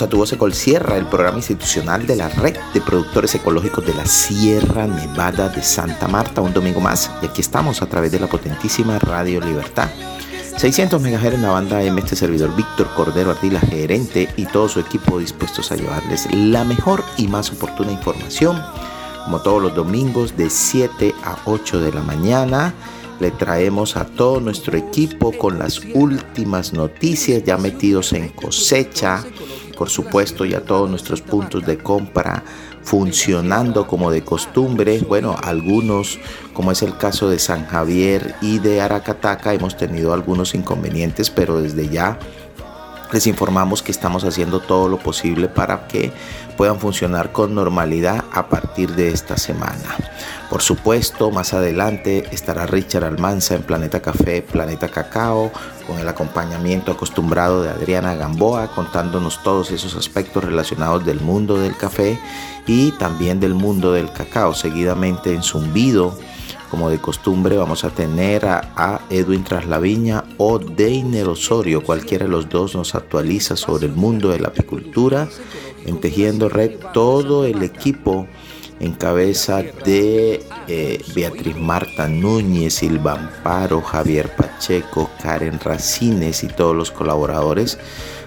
bienvenidos a Tu Voz Sierra, el programa institucional de la red de productores ecológicos de la Sierra Nevada de Santa Marta, un domingo más, y aquí estamos a través de la potentísima Radio Libertad. 600 MHz en la banda M, este servidor Víctor Cordero Ardila, gerente, y todo su equipo dispuestos a llevarles la mejor y más oportuna información, como todos los domingos de 7 a 8 de la mañana. Le traemos a todo nuestro equipo con las últimas noticias ya metidos en cosecha, por supuesto ya todos nuestros puntos de compra funcionando como de costumbre. Bueno, algunos, como es el caso de San Javier y de Aracataca, hemos tenido algunos inconvenientes, pero desde ya les informamos que estamos haciendo todo lo posible para que puedan funcionar con normalidad a partir de esta semana. Por supuesto, más adelante estará Richard Almanza en Planeta Café, Planeta Cacao, con el acompañamiento acostumbrado de Adriana Gamboa, contándonos todos esos aspectos relacionados del mundo del café y también del mundo del cacao. Seguidamente en Zumbido como de costumbre vamos a tener a, Edwin Traslaviña o Deiner Osorio, cualquiera de los dos nos actualiza sobre el mundo de la apicultura. En Tejiendo Red todo el equipo en cabeza de eh, Beatriz Marta Núñez, Silva Amparo, Javier Pacheco, Karen Racines y todos los colaboradores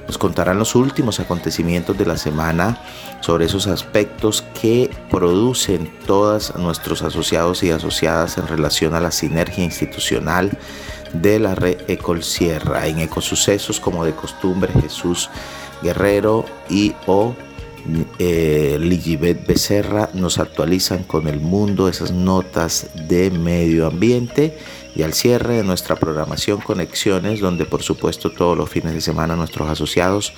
nos contarán los últimos acontecimientos de la semana sobre esos aspectos que producen todos nuestros asociados y asociadas en relación a la sinergia institucional de la red Ecolsierra. En Ecosucesos, como de costumbre, Jesús Guerrero y o eh, Ligibet Becerra nos actualizan con el mundo esas notas de medio ambiente y al cierre de nuestra programación Conexiones, donde por supuesto todos los fines de semana nuestros asociados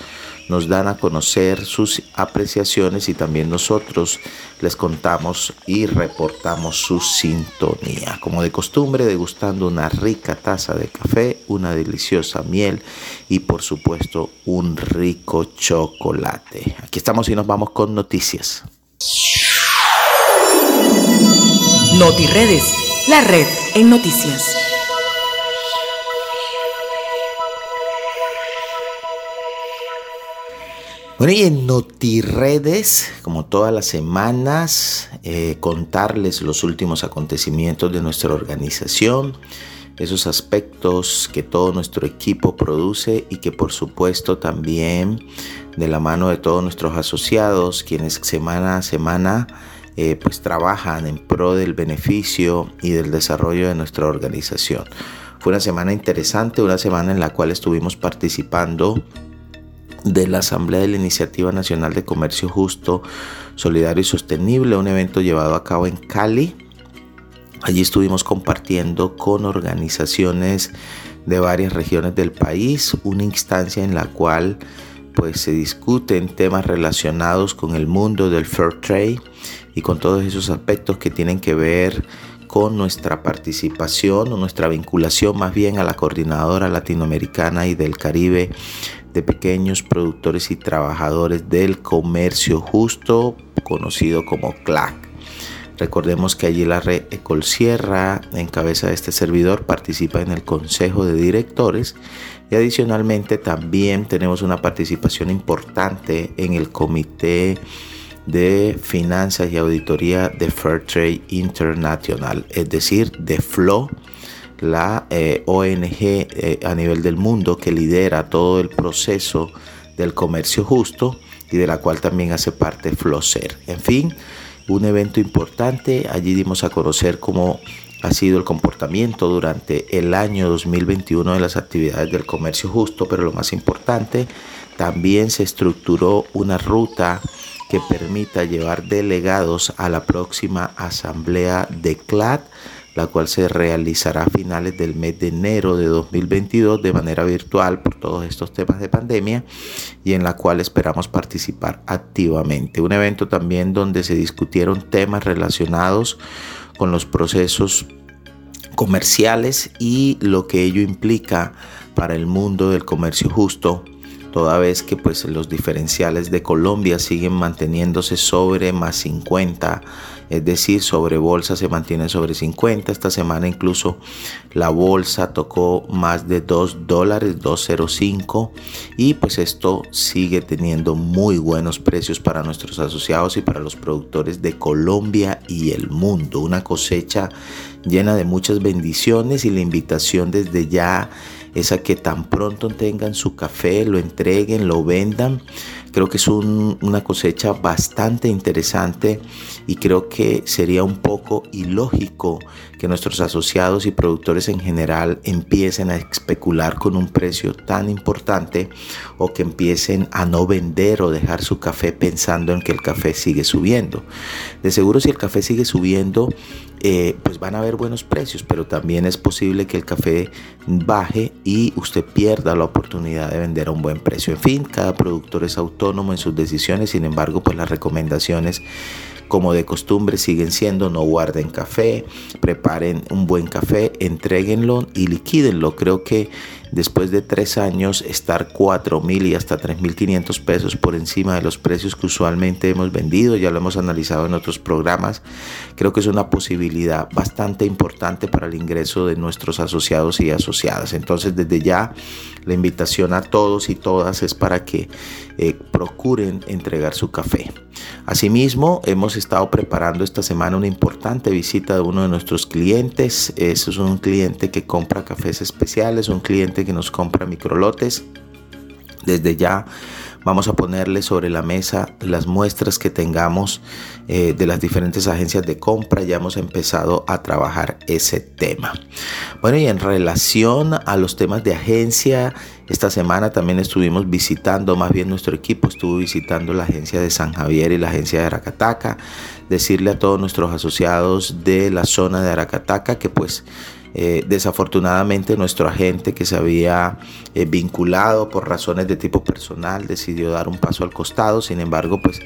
nos dan a conocer sus apreciaciones y también nosotros les contamos y reportamos su sintonía. Como de costumbre, degustando una rica taza de café, una deliciosa miel y por supuesto un rico chocolate. Aquí estamos y nos vamos con noticias. NotiRedes la red en noticias. Bueno, y en NotiRedes, como todas las semanas, eh, contarles los últimos acontecimientos de nuestra organización, esos aspectos que todo nuestro equipo produce y que por supuesto también de la mano de todos nuestros asociados, quienes semana a semana eh, pues trabajan en pro del beneficio y del desarrollo de nuestra organización. Fue una semana interesante, una semana en la cual estuvimos participando de la Asamblea de la Iniciativa Nacional de Comercio Justo, Solidario y Sostenible, un evento llevado a cabo en Cali. Allí estuvimos compartiendo con organizaciones de varias regiones del país, una instancia en la cual pues se discuten temas relacionados con el mundo del fair trade y con todos esos aspectos que tienen que ver con nuestra participación o nuestra vinculación más bien a la coordinadora latinoamericana y del Caribe de pequeños productores y trabajadores del comercio justo, conocido como CLAC. Recordemos que allí la red Ecolsierra, en cabeza de este servidor, participa en el consejo de directores y adicionalmente también tenemos una participación importante en el comité de Finanzas y Auditoría de Fairtrade International, es decir, de FLO, la eh, ONG eh, a nivel del mundo que lidera todo el proceso del comercio justo y de la cual también hace parte FLOCER. En fin, un evento importante, allí dimos a conocer cómo ha sido el comportamiento durante el año 2021 de las actividades del comercio justo, pero lo más importante, también se estructuró una ruta que permita llevar delegados a la próxima asamblea de CLAD, la cual se realizará a finales del mes de enero de 2022 de manera virtual por todos estos temas de pandemia y en la cual esperamos participar activamente. Un evento también donde se discutieron temas relacionados con los procesos comerciales y lo que ello implica para el mundo del comercio justo toda vez que pues los diferenciales de Colombia siguen manteniéndose sobre más 50 es decir, sobre bolsa se mantiene sobre 50. Esta semana incluso la bolsa tocó más de 2 dólares, 2.05 y pues esto sigue teniendo muy buenos precios para nuestros asociados y para los productores de Colombia y el mundo. Una cosecha llena de muchas bendiciones y la invitación desde ya es a que tan pronto tengan su café, lo entreguen, lo vendan Creo que es una cosecha bastante interesante y creo que sería un poco ilógico que nuestros asociados y productores en general empiecen a especular con un precio tan importante o que empiecen a no vender o dejar su café pensando en que el café sigue subiendo. De seguro si el café sigue subiendo, eh, pues van a haber buenos precios, pero también es posible que el café baje y usted pierda la oportunidad de vender a un buen precio. En fin, cada productor es autónomo en sus decisiones, sin embargo, pues las recomendaciones como de costumbre siguen siendo no guarden café, preparen un buen café, entreguenlo y liquídenlo. Creo que después de tres años estar cuatro mil y hasta tres mil quinientos pesos por encima de los precios que usualmente hemos vendido, ya lo hemos analizado en otros programas, creo que es una posibilidad bastante importante para el ingreso de nuestros asociados y asociadas. Entonces desde ya la invitación a todos y todas es para que eh, procuren entregar su café. Asimismo, hemos estado preparando esta semana una importante visita de uno de nuestros clientes. Es un cliente que compra cafés especiales, un cliente que nos compra microlotes. Desde ya Vamos a ponerle sobre la mesa las muestras que tengamos eh, de las diferentes agencias de compra. Ya hemos empezado a trabajar ese tema. Bueno, y en relación a los temas de agencia, esta semana también estuvimos visitando, más bien nuestro equipo estuvo visitando la agencia de San Javier y la agencia de Aracataca. Decirle a todos nuestros asociados de la zona de Aracataca que pues eh, desafortunadamente nuestro agente que se había eh, vinculado por razones de tipo personal decidió dar un paso al costado, sin embargo pues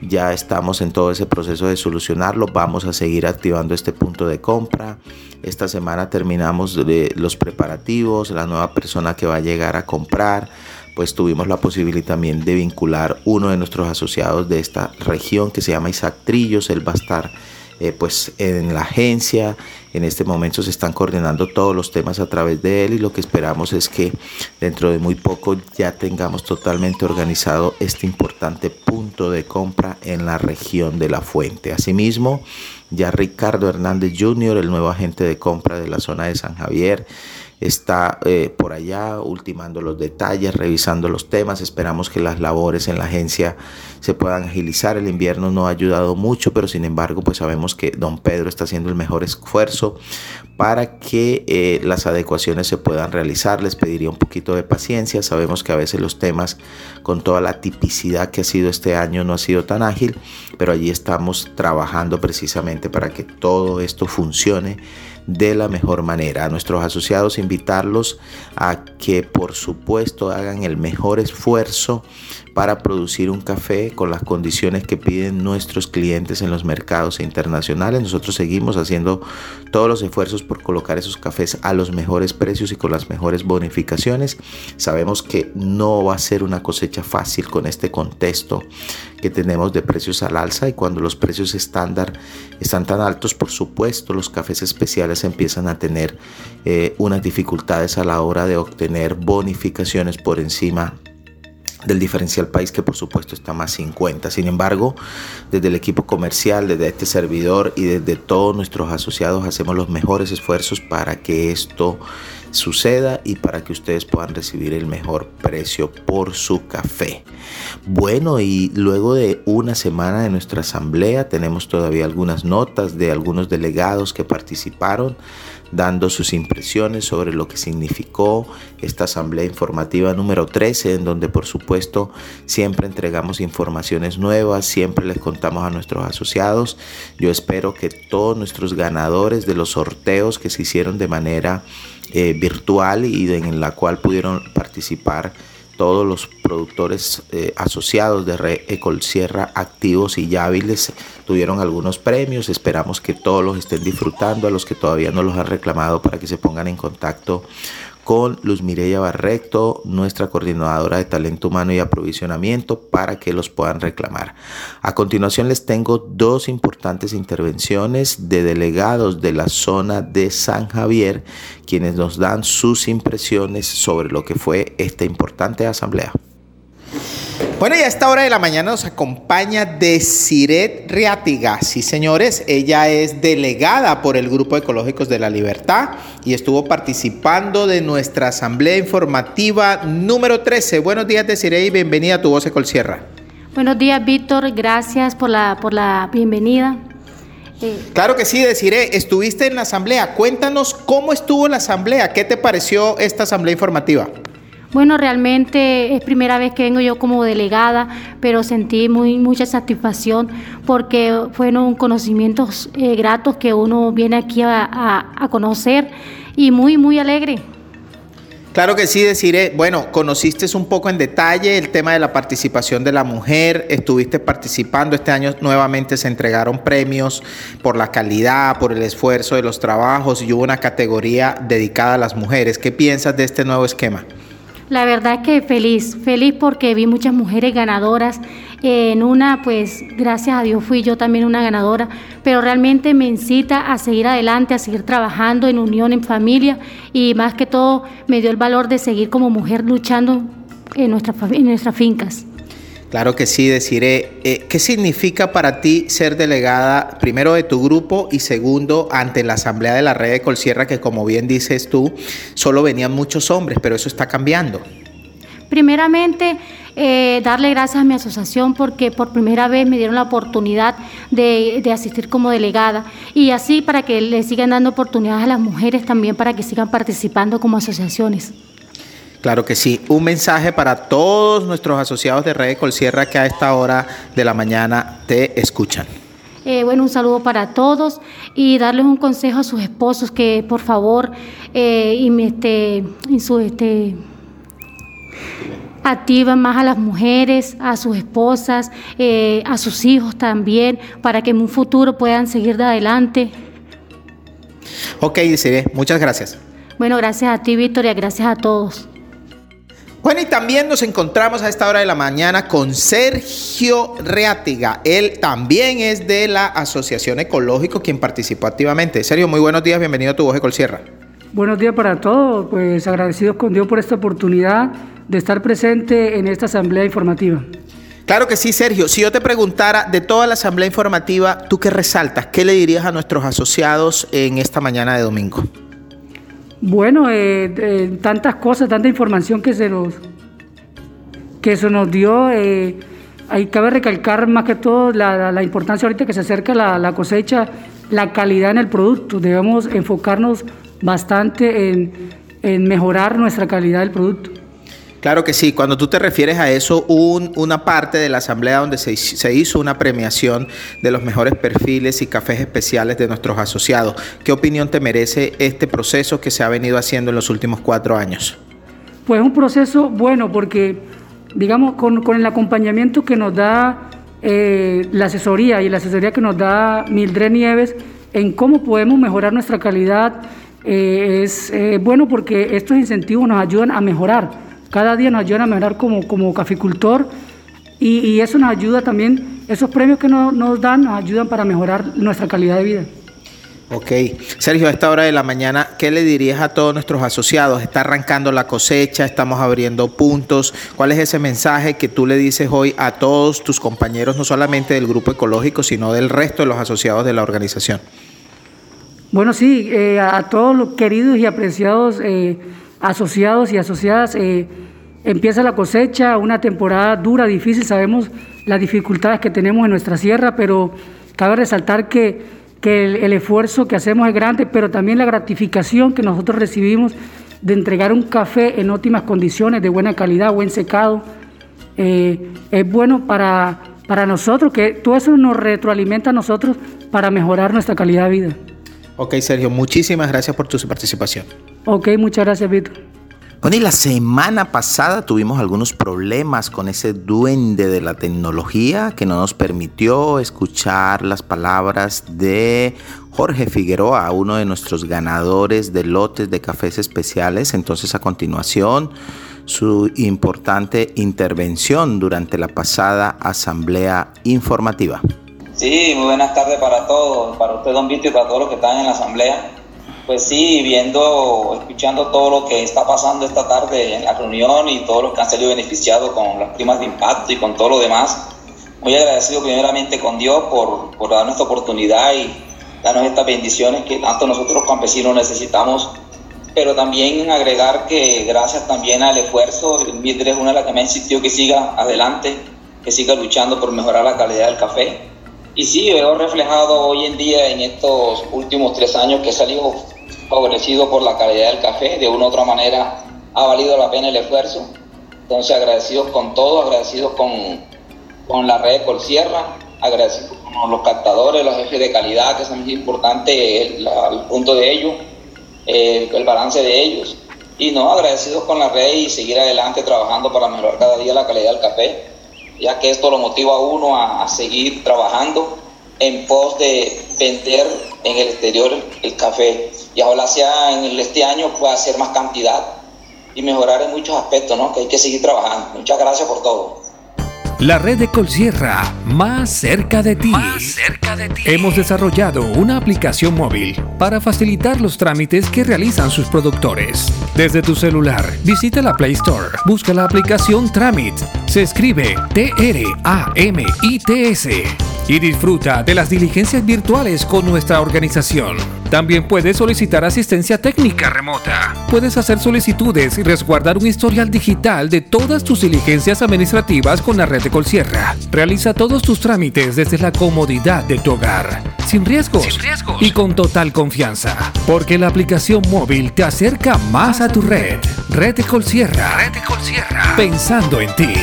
ya estamos en todo ese proceso de solucionarlo, vamos a seguir activando este punto de compra. Esta semana terminamos los preparativos, la nueva persona que va a llegar a comprar, pues tuvimos la posibilidad también de vincular uno de nuestros asociados de esta región que se llama Isaac Trillos, él va a estar eh, pues en la agencia en este momento se están coordinando todos los temas a través de él y lo que esperamos es que dentro de muy poco ya tengamos totalmente organizado este importante punto de compra en la región de la fuente. Asimismo, ya Ricardo Hernández Jr., el nuevo agente de compra de la zona de San Javier, está eh, por allá ultimando los detalles, revisando los temas. Esperamos que las labores en la agencia se puedan agilizar. El invierno no ha ayudado mucho, pero sin embargo, pues sabemos que don Pedro está haciendo el mejor esfuerzo para que eh, las adecuaciones se puedan realizar. Les pediría un poquito de paciencia. Sabemos que a veces los temas, con toda la tipicidad que ha sido este año, no ha sido tan ágil, pero allí estamos trabajando precisamente para que todo esto funcione de la mejor manera. A nuestros asociados invitarlos a que por supuesto hagan el mejor esfuerzo para producir un café con las condiciones que piden nuestros clientes en los mercados internacionales. Nosotros seguimos haciendo todos los esfuerzos por colocar esos cafés a los mejores precios y con las mejores bonificaciones. Sabemos que no va a ser una cosecha fácil con este contexto que tenemos de precios al alza y cuando los precios estándar están tan altos, por supuesto, los cafés especiales empiezan a tener eh, unas dificultades a la hora de obtener bonificaciones por encima del diferencial país que por supuesto está más 50. Sin embargo, desde el equipo comercial, desde este servidor y desde todos nuestros asociados hacemos los mejores esfuerzos para que esto suceda y para que ustedes puedan recibir el mejor precio por su café. Bueno, y luego de una semana de nuestra asamblea tenemos todavía algunas notas de algunos delegados que participaron dando sus impresiones sobre lo que significó esta asamblea informativa número 13, en donde por supuesto siempre entregamos informaciones nuevas, siempre les contamos a nuestros asociados. Yo espero que todos nuestros ganadores de los sorteos que se hicieron de manera eh, virtual y en la cual pudieron participar todos los productores eh, asociados de Red Ecol Sierra activos y hábiles tuvieron algunos premios. Esperamos que todos los estén disfrutando, a los que todavía no los han reclamado para que se pongan en contacto con Luz Mireya Barrecto, nuestra coordinadora de talento humano y aprovisionamiento, para que los puedan reclamar. A continuación les tengo dos importantes intervenciones de delegados de la zona de San Javier, quienes nos dan sus impresiones sobre lo que fue esta importante asamblea. Bueno, y a esta hora de la mañana nos acompaña Desiret Riatiga. Sí, señores, ella es delegada por el Grupo Ecológicos de la Libertad y estuvo participando de nuestra asamblea informativa número 13. Buenos días, Desiret, y bienvenida a tu voz Sierra. Buenos días, Víctor. Gracias por la, por la bienvenida. Eh, claro que sí, Desiree, estuviste en la asamblea. Cuéntanos cómo estuvo la asamblea, qué te pareció esta asamblea informativa. Bueno, realmente es primera vez que vengo yo como delegada, pero sentí muy mucha satisfacción porque fueron conocimientos eh, gratos que uno viene aquí a, conocer y muy, muy alegre. Claro que sí, deciré, bueno, conociste un poco en detalle el tema de la participación de la mujer, estuviste participando, este año nuevamente se entregaron premios por la calidad, por el esfuerzo de los trabajos y hubo una categoría dedicada a las mujeres. ¿Qué piensas de este nuevo esquema? La verdad que feliz, feliz porque vi muchas mujeres ganadoras. En una, pues gracias a Dios fui yo también una ganadora, pero realmente me incita a seguir adelante, a seguir trabajando en unión, en familia y más que todo me dio el valor de seguir como mujer luchando en nuestras fincas. Claro que sí, deciré. Eh, ¿Qué significa para ti ser delegada, primero de tu grupo y segundo ante la Asamblea de la Red de Colsierra, que como bien dices tú, solo venían muchos hombres, pero eso está cambiando? Primeramente, eh, darle gracias a mi asociación porque por primera vez me dieron la oportunidad de, de, asistir como delegada y así para que le sigan dando oportunidades a las mujeres también para que sigan participando como asociaciones. Claro que sí. Un mensaje para todos nuestros asociados de Red Colsierra que a esta hora de la mañana te escuchan. Eh, bueno, un saludo para todos y darles un consejo a sus esposos que por favor eh, y este, su este activan más a las mujeres, a sus esposas, eh, a sus hijos también, para que en un futuro puedan seguir de adelante. Ok, dice, muchas gracias. Bueno, gracias a ti, Victoria, gracias a todos. Bueno, y también nos encontramos a esta hora de la mañana con Sergio Reatiga. Él también es de la Asociación Ecológico, quien participó activamente. Sergio, muy buenos días, bienvenido a tu voz de Colsierra. Buenos días para todos, pues agradecidos con Dios por esta oportunidad de estar presente en esta asamblea informativa. Claro que sí, Sergio. Si yo te preguntara de toda la asamblea informativa, ¿tú qué resaltas? ¿Qué le dirías a nuestros asociados en esta mañana de domingo? Bueno, eh, tantas cosas, tanta información que se nos, que se nos dio. Eh, ahí cabe recalcar más que todo la, importancia ahorita que se acerca la, cosecha, la calidad en el producto. Debemos enfocarnos bastante en, en mejorar nuestra calidad del producto. Claro que sí, cuando tú te refieres a eso, un, una parte de la asamblea donde se, hizo una premiación de los mejores perfiles y cafés especiales de nuestros asociados. ¿Qué opinión te merece este proceso que se ha venido haciendo en los últimos cuatro años? Pues un proceso bueno porque, digamos, con, el acompañamiento que nos da eh, la asesoría y la asesoría que nos da Mildred Nieves en cómo podemos mejorar nuestra calidad, eh, es bueno porque estos incentivos nos ayudan a mejorar cada día nos ayudan a mejorar como, como caficultor y, eso nos ayuda también, esos premios que nos, dan nos ayudan para mejorar nuestra calidad de vida. Ok. Sergio, a esta hora de la mañana, ¿qué le dirías a todos nuestros asociados? Está arrancando la cosecha, estamos abriendo puntos. ¿Cuál es ese mensaje que tú le dices hoy a todos tus compañeros, no solamente del grupo ecológico, sino del resto de los asociados de la organización? Bueno, sí, eh, a todos los queridos y apreciados eh, asociados y asociadas, eh, empieza la cosecha, una temporada dura, difícil, sabemos las dificultades que tenemos en nuestra sierra, pero cabe resaltar que, el, esfuerzo que hacemos es grande, pero también la gratificación que nosotros recibimos de entregar un café en óptimas condiciones, de buena calidad, buen secado, eh, es bueno para, para nosotros, que todo eso nos retroalimenta a nosotros para mejorar nuestra calidad de vida. Ok, Sergio, muchísimas gracias por tu participación. Ok, muchas gracias, Víctor. Bueno, y la semana pasada tuvimos algunos problemas con ese duende de la tecnología que no nos permitió escuchar las palabras de Jorge Figueroa, uno de nuestros ganadores de lotes de cafés especiales. Entonces, a continuación, su importante intervención durante la pasada asamblea informativa. Sí, muy buenas tardes para todos, para usted, don Vito, y para todos los que están en la asamblea pues sí, viendo, escuchando todo lo que está pasando esta tarde en la reunión y todos los que han salido beneficiados con las primas de impacto y con todo lo demás, muy agradecido primeramente con Dios por, por darnos esta oportunidad y darnos estas bendiciones que tanto nosotros campesinos necesitamos, pero también agregar que gracias también al esfuerzo, Mildred es una de las que me ha insistido que siga adelante, que siga luchando por mejorar la calidad del café. Y sí, veo reflejado hoy en día en estos últimos tres años que he salido favorecido por la calidad del café, de una u otra manera ha valido la pena el esfuerzo. Entonces agradecidos con todo, agradecidos con, con la red Colsierra, agradecidos con los captadores, los jefes de calidad, que es muy importante el, punto de ellos, eh, el balance de ellos. Y no, agradecidos con la red y seguir adelante trabajando para mejorar cada día la calidad del café, ya que esto lo motiva a uno a seguir trabajando en pos de vender en el exterior el café y ojalá sea en este año pueda hacer más cantidad y mejorar en muchos aspectos, ¿no? Que hay que seguir trabajando. Muchas gracias por todo. La red de Colsierra, más cerca de ti. Más cerca de ti. Hemos desarrollado una aplicación móvil para facilitar los trámites que realizan sus productores. Desde tu celular, visita la Play Store, busca la aplicación Tramit. Se escribe T-R-A-M-I-T-S y disfruta de las diligencias virtuales con nuestra organización. También puedes solicitar asistencia técnica remota. Puedes hacer solicitudes y resguardar un historial digital de todas tus diligencias administrativas con la red de Colsierra. Realiza todos tus trámites desde la comodidad de tu hogar, sin riesgos, y con total confianza, porque la aplicación móvil te acerca más a tu red. Red de Colsierra. Red de Colsierra. Pensando en ti.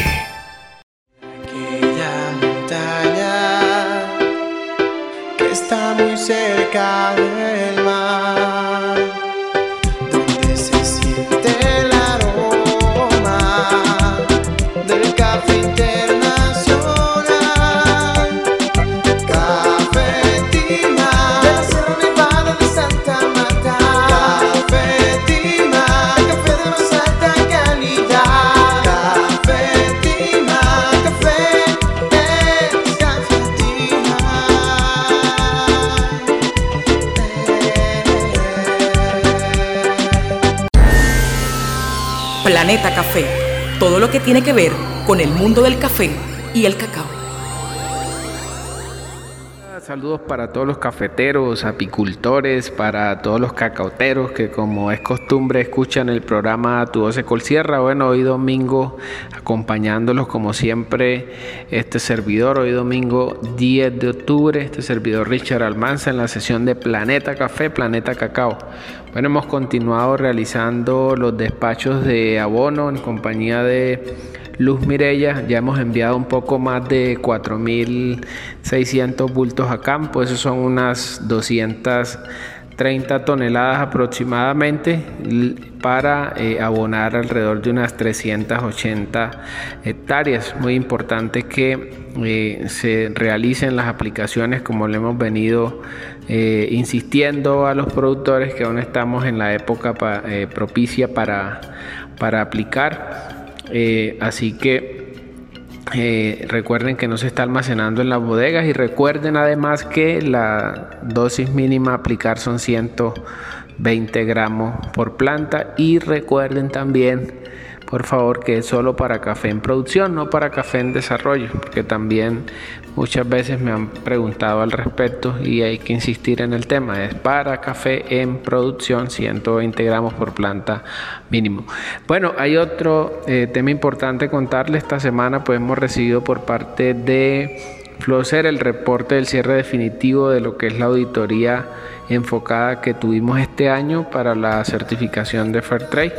Está Planeta Café. Todo lo que tiene que ver con el mundo del café y el cacao. Saludos para todos los cafeteros, apicultores, para todos los cacauteros que como es costumbre escuchan el programa Tu Voz de Colsierra. Bueno, hoy domingo acompañándolos como siempre este servidor, hoy domingo 10 de octubre, este servidor Richard Almanza en la sesión de Planeta Café, Planeta Cacao. Bueno, hemos continuado realizando los despachos de abono en compañía de Luz Mirella, ya hemos enviado un poco más de 4.600 bultos a campo, esos son unas 230 toneladas aproximadamente para eh, abonar alrededor de unas 380 hectáreas. Muy importante que eh, se realicen las aplicaciones como le hemos venido eh, insistiendo a los productores que aún estamos en la época propicia para, para aplicar. Eh, así que eh, recuerden que no se está almacenando en las bodegas y recuerden además que la dosis mínima a aplicar son 120 gramos por planta y recuerden también por favor que es solo para café en producción, no para café en desarrollo, porque también muchas veces me han preguntado al respecto y hay que insistir en el tema, es para café en producción 120 gramos por planta mínimo. Bueno, hay otro eh, tema importante contarle esta semana, pues hemos recibido por parte de Floser el reporte del cierre definitivo de lo que es la auditoría enfocada que tuvimos este año para la certificación de Fairtrade.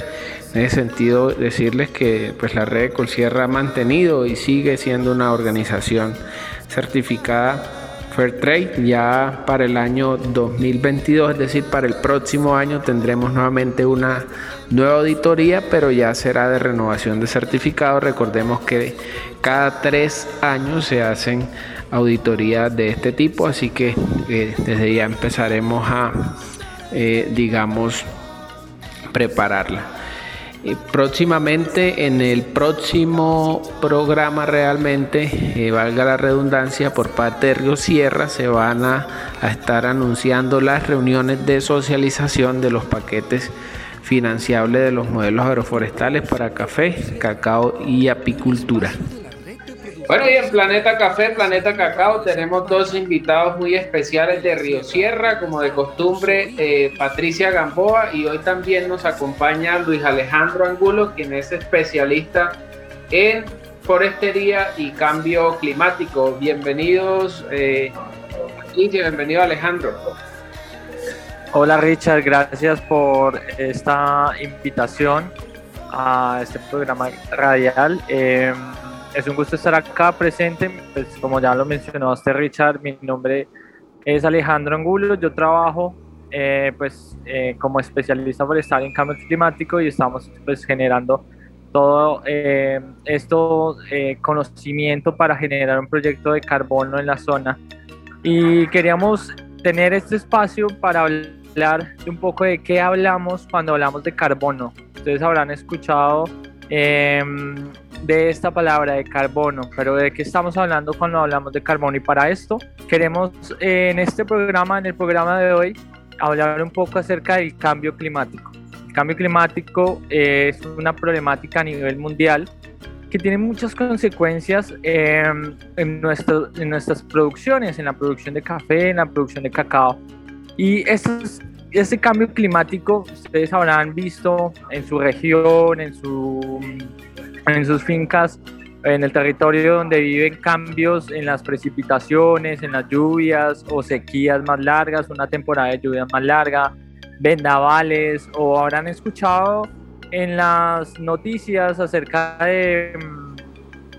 En ese sentido, decirles que pues, la red de Colsierra ha mantenido y sigue siendo una organización certificada Fairtrade. Ya para el año 2022, es decir, para el próximo año tendremos nuevamente una nueva auditoría, pero ya será de renovación de certificado. Recordemos que cada tres años se hacen auditorías de este tipo, así que eh, desde ya empezaremos a, eh, digamos, prepararla. Eh, próximamente en el próximo programa realmente, eh, valga la redundancia, por parte de Río Sierra se van a, estar anunciando las reuniones de socialización de los paquetes financiables de los modelos agroforestales para café, cacao y apicultura. Bueno, y en Planeta Café, Planeta Cacao, tenemos dos invitados muy especiales de Río Sierra, como de costumbre, eh, Patricia Gamboa, y hoy también nos acompaña Luis Alejandro Angulo, quien es especialista en forestería y cambio climático. Bienvenidos, eh, Patricia, bienvenido Alejandro. Hola Richard, gracias por esta invitación a este programa radial. Eh, es un gusto estar acá presente. Pues, como ya lo mencionó usted, Richard, mi nombre es Alejandro Angulo. Yo trabajo eh, pues, eh, como especialista forestal en cambio climático y estamos pues, generando todo eh, esto conocimiento para generar un proyecto de carbono en la zona. Y queríamos tener este espacio para hablar un poco de qué hablamos cuando hablamos de carbono. Ustedes habrán escuchado Em, de esta palabra de carbono, pero de qué estamos hablando cuando hablamos de carbono y para esto queremos en este programa, en el programa de hoy, hablar un poco acerca del cambio climático. El cambio climático es una problemática a nivel mundial que tiene muchas consecuencias em, en, nuestro, en nuestras producciones, en la producción de café, en la producción de cacao. Y estos este cambio climático ustedes habrán visto en su región, en, su, en sus fincas, en el territorio donde viven cambios en las precipitaciones, en las lluvias o sequías más largas, una temporada de lluvias más larga, vendavales o habrán escuchado en las noticias acerca de mm,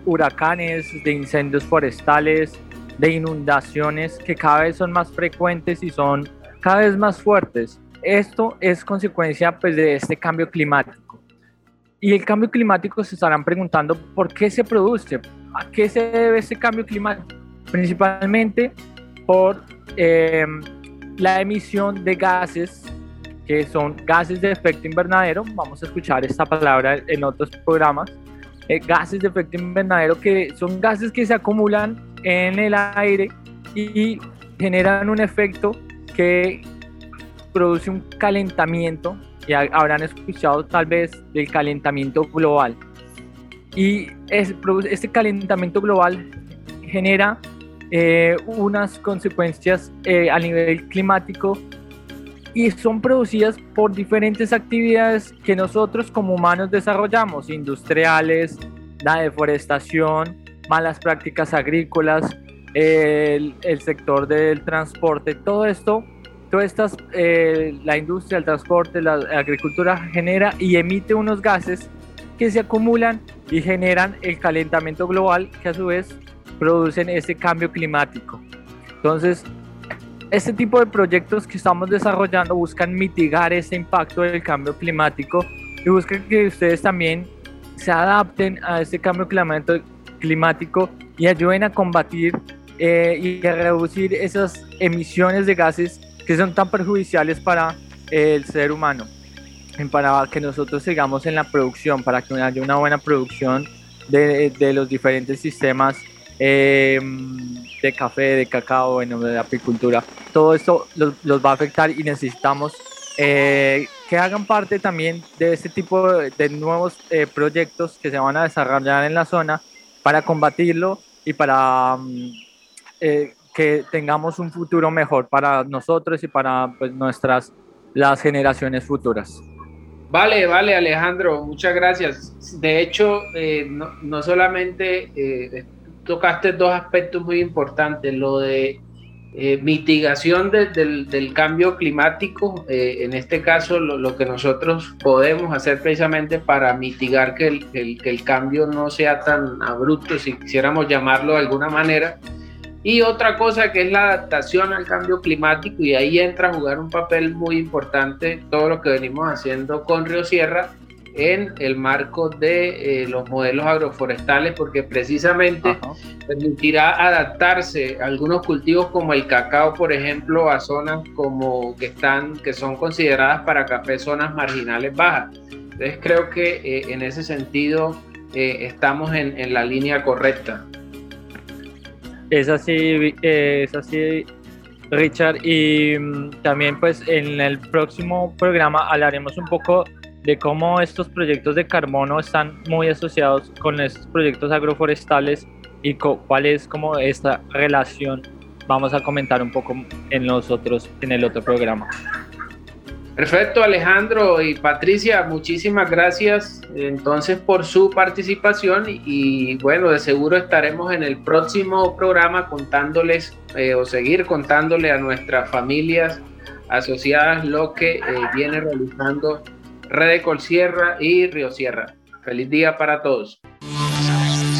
huracanes, de incendios forestales, de inundaciones que cada vez son más frecuentes y son cada vez más fuertes. Esto es consecuencia pues, de este cambio climático. Y el cambio climático se estarán preguntando por qué se produce, a qué se debe este cambio climático. Principalmente por eh, la emisión de gases que son gases de efecto invernadero. Vamos a escuchar esta palabra en otros programas. Eh, gases de efecto invernadero que son gases que se acumulan en el aire y generan un efecto que produce un calentamiento, y habrán escuchado tal vez del calentamiento global. Y este calentamiento global genera eh, unas consecuencias eh, a nivel climático y son producidas por diferentes actividades que nosotros como humanos desarrollamos, industriales, la deforestación, malas prácticas agrícolas, el, sector del transporte, todo esto, todas estas, eh, la industria, el transporte, la agricultura genera y emite unos gases que se acumulan y generan el calentamiento global que a su vez producen ese cambio climático. Entonces, este tipo de proyectos que estamos desarrollando buscan mitigar ese impacto del cambio climático y buscan que ustedes también se adapten a este cambio climático y ayuden a combatir eh, y a reducir esas emisiones de gases que son tan perjudiciales para el ser humano, para que nosotros sigamos en la producción, para que haya una buena producción de, de los diferentes sistemas em, de café, de cacao, bueno, de apicultura. Todo esto los, los va a afectar y necesitamos eh, que hagan parte también de este tipo de, de nuevos eh, proyectos que se van a desarrollar en la zona para combatirlo y para mm, eh, que tengamos un futuro mejor para nosotros y para pues, nuestras las generaciones futuras. Vale, vale, Alejandro, muchas gracias. De hecho, eh, no, no, solamente eh, tocaste dos aspectos muy importantes, lo de mitigación del, del, cambio climático, en este caso lo, lo, que nosotros podemos hacer precisamente para mitigar que el, el, que el cambio no sea tan abrupto, si quisiéramos llamarlo de alguna manera, Y otra cosa que es la adaptación al cambio climático y ahí entra a jugar un papel muy importante todo lo que venimos haciendo con Río Sierra en el marco de eh, los modelos agroforestales porque precisamente permitirá adaptarse a algunos cultivos como el cacao por ejemplo a zonas como que están que son consideradas para café zonas marginales bajas. Entonces creo que eh, en ese sentido eh, estamos en, en, la línea correcta es así es así Richard y mm, también pues en el próximo programa hablaremos un poco de cómo estos proyectos de carbono están muy asociados con estos proyectos agroforestales y cuál es como esta relación. Vamos a comentar un poco en los otros, en el otro programa. Perfecto, Alejandro y Patricia, muchísimas gracias entonces por su participación y, bueno, de seguro estaremos en el próximo programa contándoles eh, o seguir contándole a nuestras familias asociadas lo que eh, viene realizando Red Colsierra y Río Sierra. Feliz día para todos.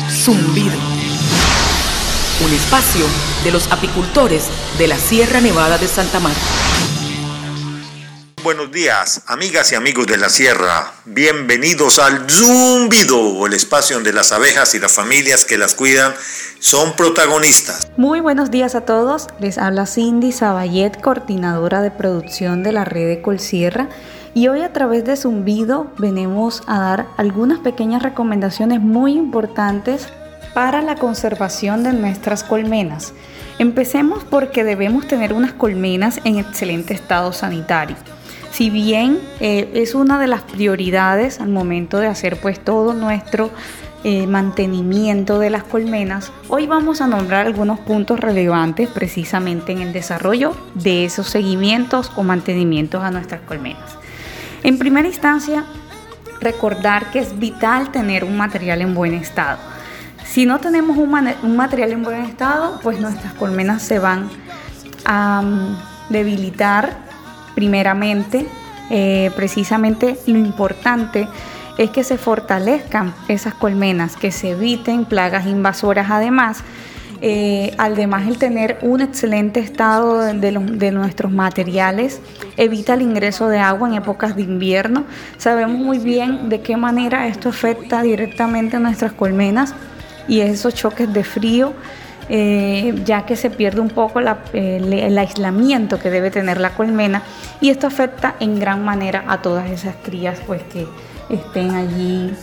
Zumbido. Un espacio de los apicultores de la Sierra Nevada de Santa Marta. Buenos días, amigas y amigos de la Sierra. Bienvenidos al Zumbido, el espacio donde las abejas y las familias que las cuidan son protagonistas. Muy buenos días a todos. Les habla Cindy Sabayet, coordinadora de producción de la red de Colsierra y hoy a través de Zumbido venimos a dar algunas pequeñas recomendaciones muy importantes para la conservación de nuestras colmenas. Empecemos porque debemos tener unas colmenas en excelente estado sanitario. Si bien eh, es una de las prioridades al momento de hacer pues todo nuestro eh, mantenimiento de las colmenas, hoy vamos a nombrar algunos puntos relevantes precisamente en el desarrollo de esos seguimientos o mantenimientos a nuestras colmenas. En primera instancia, recordar que es vital tener un material en buen estado. Si no tenemos un, material en buen estado, pues nuestras colmenas se van a mm, debilitar primeramente. Eh, precisamente lo importante es que se fortalezcan esas colmenas, que se eviten plagas invasoras además eh, además, el tener un excelente estado de, nuestros materiales evita el ingreso de agua en épocas de invierno. Sabemos muy bien de qué manera esto afecta directamente a nuestras colmenas y esos choques de frío. Eh, ya que se pierde un poco el, aislamiento que debe tener la colmena y esto afecta en gran manera a todas esas crías pues que estén allí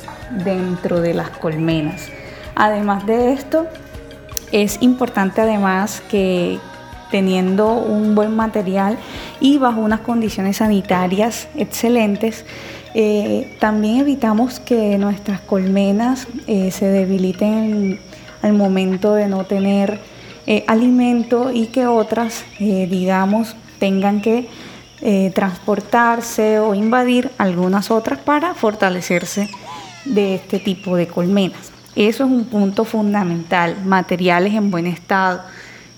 dentro de las colmenas. Además de esto, es importante además que teniendo un buen material y bajo unas condiciones sanitarias excelentes, eh, también evitamos que nuestras colmenas eh, se debiliten al momento de no tener eh, alimento y que otras, digamos, tengan que transportarse o invadir algunas otras para fortalecerse de este tipo de colmenas. Eso es un punto fundamental, materiales en buen estado.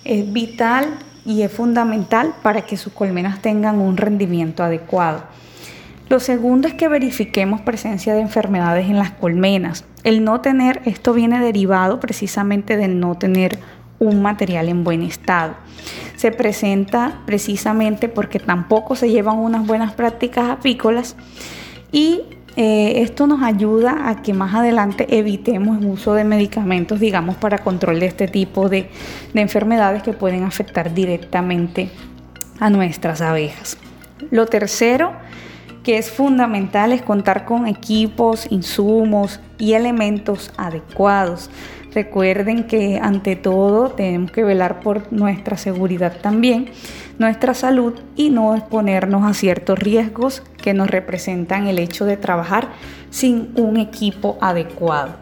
Es vital y es fundamental para que sus colmenas tengan un rendimiento adecuado. Lo segundo es que verifiquemos presencia de enfermedades en las colmenas. El no tener, esto viene derivado precisamente del no tener un material en buen estado. Se presenta precisamente porque tampoco se llevan unas buenas prácticas apícolas y eh, esto nos ayuda a que más adelante evitemos el uso de medicamentos, digamos, para control de este tipo de, de enfermedades que pueden afectar directamente a nuestras abejas. Lo tercero que es fundamental es contar con equipos, insumos y elementos adecuados. Recuerden que ante todo tenemos que velar por nuestra seguridad también nuestra salud y no exponernos a ciertos riesgos que nos representan el hecho de trabajar sin un equipo adecuado.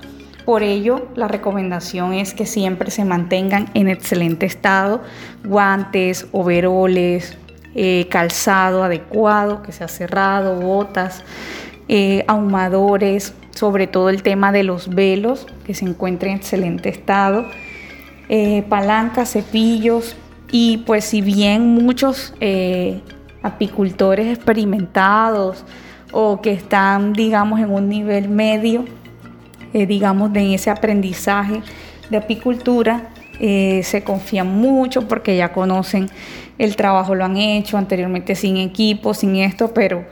Por ello, la recomendación es que siempre se mantengan en excelente estado guantes, overoles, eh, calzado adecuado, que sea cerrado, botas, eh, ahumadores, sobre todo el tema de los velos, que se encuentren en excelente estado, eh, palancas, cepillos, y pues si bien muchos apicultores experimentados o que están, digamos, en un nivel medio, digamos, de ese aprendizaje de apicultura, se confían mucho porque ya conocen el trabajo, lo han hecho anteriormente sin equipo, sin esto, pero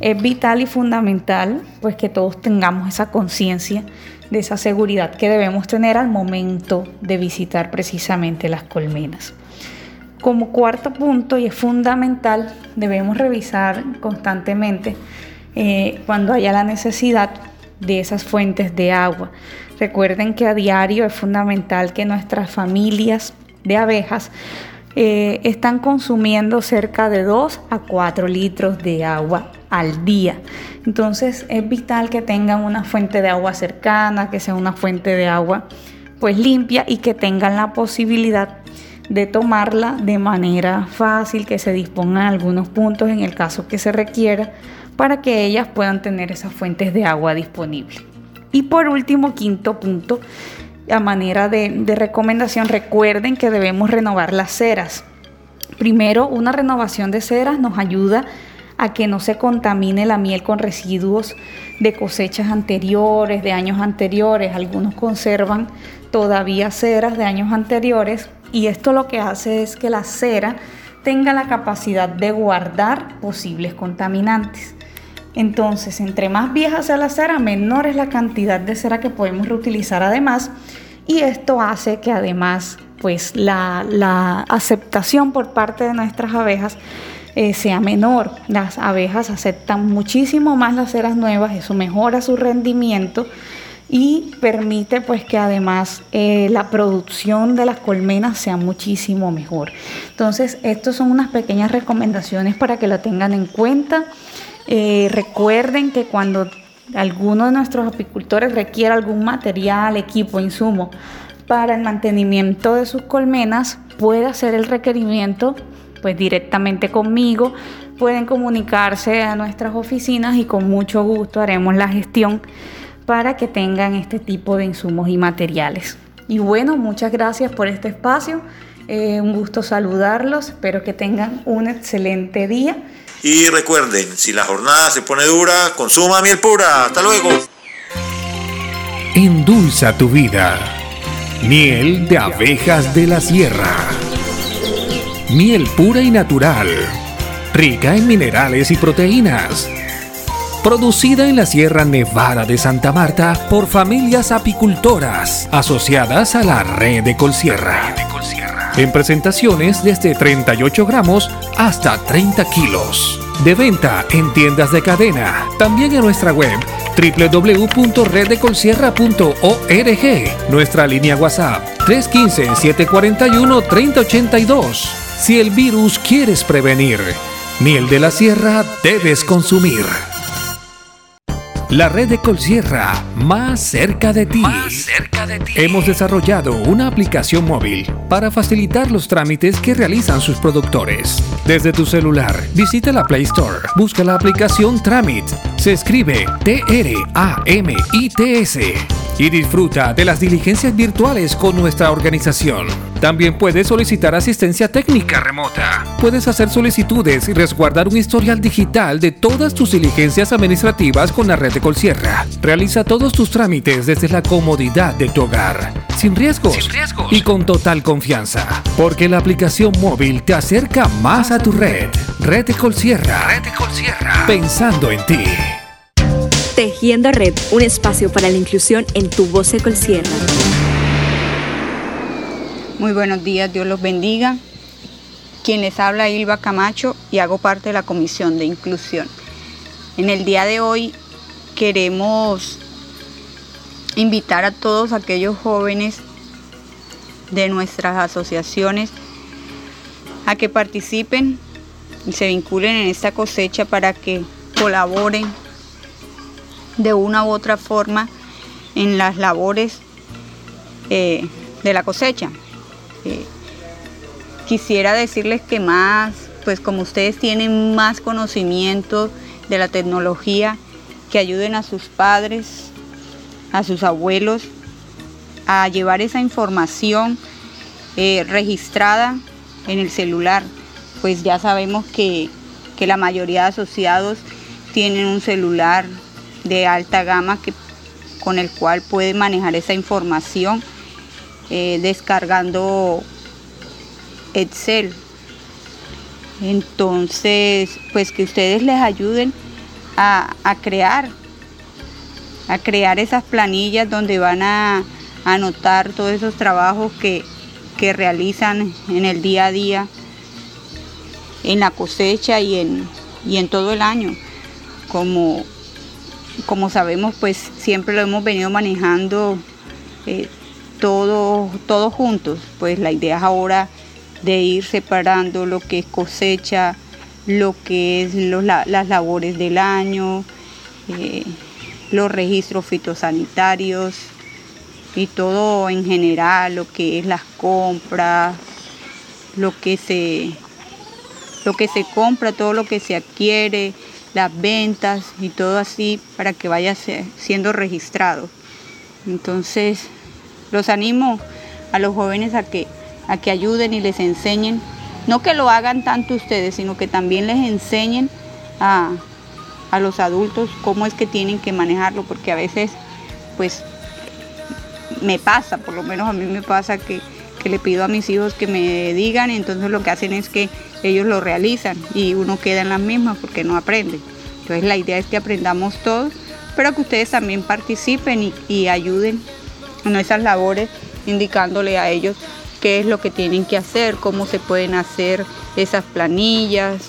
es vital y fundamental pues que todos tengamos esa conciencia de esa seguridad que debemos tener al momento de visitar precisamente las colmenas. Como cuarto punto, y es fundamental, debemos revisar constantemente eh, cuando haya la necesidad de esas fuentes de agua. Recuerden que a diario es fundamental que nuestras familias de abejas eh, están consumiendo cerca de 2 a 4 litros de agua al día. Entonces es vital que tengan una fuente de agua cercana, que sea una fuente de agua pues limpia y que tengan la posibilidad de tomarla de manera fácil, que se dispongan algunos puntos en el caso que se requiera para que ellas puedan tener esas fuentes de agua disponibles. Y por último, quinto punto, a manera de, recomendación, recuerden que debemos renovar las ceras. Primero, una renovación de ceras nos ayuda a que no se contamine la miel con residuos de cosechas anteriores, de años anteriores. Algunos conservan todavía ceras de años anteriores y esto lo que hace es que la cera tenga la capacidad de guardar posibles contaminantes. Entonces, entre más vieja sea la cera, menor es la cantidad de cera que podemos reutilizar además. Y esto hace que además, pues la, aceptación por parte de nuestras abejas eh, sea menor. Las abejas aceptan muchísimo más las ceras nuevas, eso mejora su rendimiento y permite pues que además eh, la producción de las colmenas sea muchísimo mejor. Entonces, estas son unas pequeñas recomendaciones para que la tengan en cuenta. Eh, recuerden que cuando alguno de nuestros apicultores requiere algún material, equipo, insumo para el mantenimiento de sus colmenas, puede hacer el requerimiento pues directamente conmigo. Pueden comunicarse a nuestras oficinas y con mucho gusto haremos la gestión para que tengan este tipo de insumos y materiales. Y bueno, muchas gracias por este espacio. Eh, un gusto saludarlos. Espero que tengan un excelente día y recuerden, si la jornada se pone dura, consuma miel pura. Hasta luego. Endulza tu vida. Miel de abejas de la sierra. Miel pura y natural. Rica en minerales y proteínas. Producida en la Sierra Nevada de Santa Marta por familias apicultoras asociadas a la red de Colsierra en presentaciones desde 38 gramos hasta 30 kilos. De venta en tiendas de cadena, también en nuestra web www.reddecolsierra.org, nuestra línea WhatsApp 315-741-3082. Si el virus quieres prevenir, miel de la sierra debes consumir. La red de Colsierra, más cerca de ti. cerca de ti. Hemos desarrollado una aplicación móvil para facilitar los trámites que realizan sus productores. Desde tu celular, visita la Play Store, busca la aplicación Tramit. Se escribe T-R-A-M-I-T-S y disfruta de las diligencias virtuales con nuestra organización. También puedes solicitar asistencia técnica remota. Puedes hacer solicitudes y resguardar un historial digital de todas tus diligencias administrativas con la red de Colsierra. Realiza todos tus trámites desde la comodidad de tu hogar, sin riesgos, y con total confianza, porque la aplicación móvil te acerca más a tu red. Red de Colsierra. Red Colsierra. Pensando en ti. Tejiendo Red, un espacio para la inclusión en tu voz de Colsierra. Muy buenos días, Dios los bendiga. Quien les habla Ilva Camacho y hago parte de la Comisión de Inclusión. En el día de hoy queremos invitar a todos aquellos jóvenes de nuestras asociaciones a que participen y se vinculen en esta cosecha para que colaboren de una u otra forma en las labores eh, de la cosecha. Eh, quisiera decirles que más, pues como ustedes tienen más conocimiento de la tecnología, que ayuden a sus padres, a sus abuelos, a llevar esa información eh, registrada en el celular. Pues ya sabemos que, que la mayoría de asociados tienen un celular de alta gama que, con el cual puede manejar esa información eh, descargando Excel. Entonces, pues que ustedes les ayuden a, crear, a crear esas planillas donde van a anotar todos esos trabajos que, que realizan en el día a día, en la cosecha y en, y en todo el año. Como, como sabemos, pues siempre lo hemos venido manejando eh, todos todo juntos. Pues la idea es ahora de ir separando lo que es cosecha, lo que es las labores del año, eh, los registros fitosanitarios y todo en general, lo que es las compras, lo que se, lo que se compra, todo lo que se adquiere, las ventas y todo así para que vaya siendo registrado. Entonces, los animo a los jóvenes a que, a que ayuden y les enseñen, no que lo hagan tanto ustedes, sino que también les enseñen a, a los adultos cómo es que tienen que manejarlo, porque a veces, pues, me pasa, por lo menos a mí me pasa que, que le pido a mis hijos que me digan y entonces lo que hacen es que ellos lo realizan y uno queda en las mismas porque no aprende. Entonces la idea es que aprendamos todos, pero que ustedes también participen y, ayuden en esas labores, indicándole a ellos qué es lo que tienen que hacer, cómo se pueden hacer esas planillas.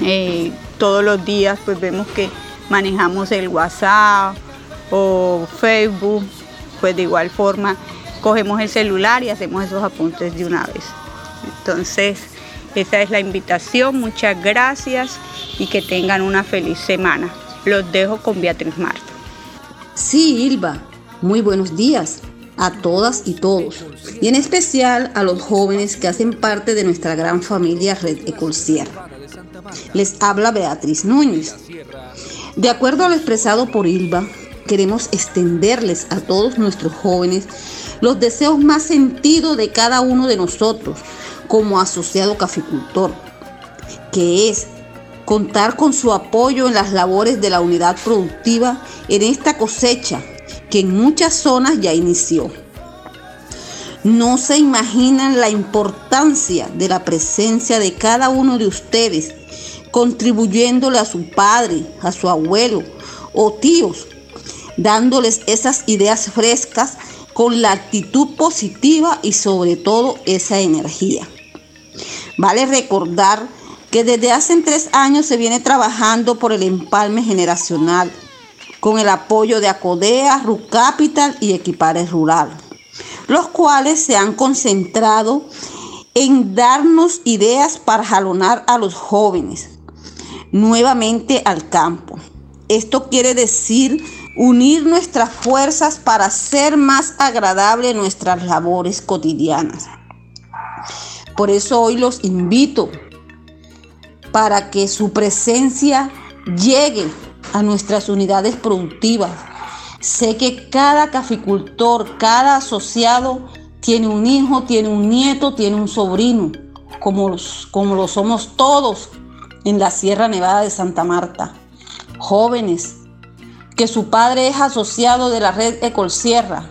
Eh, todos los días pues vemos que manejamos el WhatsApp o Facebook, pues de igual forma cogemos el celular y hacemos esos apuntes de una vez. Entonces, esa es la invitación, muchas gracias y que tengan una feliz semana. Los dejo con Beatriz Marta. Sí, Ilva, muy buenos días a todas y todos, y en especial a los jóvenes que hacen parte de nuestra gran familia Red Sierra. Les habla Beatriz Núñez. De acuerdo a lo expresado por Ilva, queremos extenderles a todos nuestros jóvenes los deseos más sentidos de cada uno de nosotros como asociado caficultor, que es contar con su apoyo en las labores de la unidad productiva en esta cosecha que en muchas zonas ya inició. No se imaginan la importancia de la presencia de cada uno de ustedes, contribuyéndole a su padre, a su abuelo o tíos, dándoles esas ideas frescas con la actitud positiva y sobre todo esa energía. Vale recordar que desde hace tres años se viene trabajando por el empalme generacional con el apoyo de Acodea, Capital y Equipares Rural, los cuales se han concentrado en darnos ideas para jalonar a los jóvenes nuevamente al campo. Esto quiere decir unir nuestras fuerzas para hacer más agradable nuestras labores cotidianas. Por eso hoy los invito para que su presencia llegue a nuestras unidades productivas. Sé que cada caficultor, cada asociado tiene un hijo, tiene un nieto, tiene un sobrino, como, como lo somos todos en la Sierra Nevada de Santa Marta. Jóvenes, que su padre es asociado de la red Ecolsierra.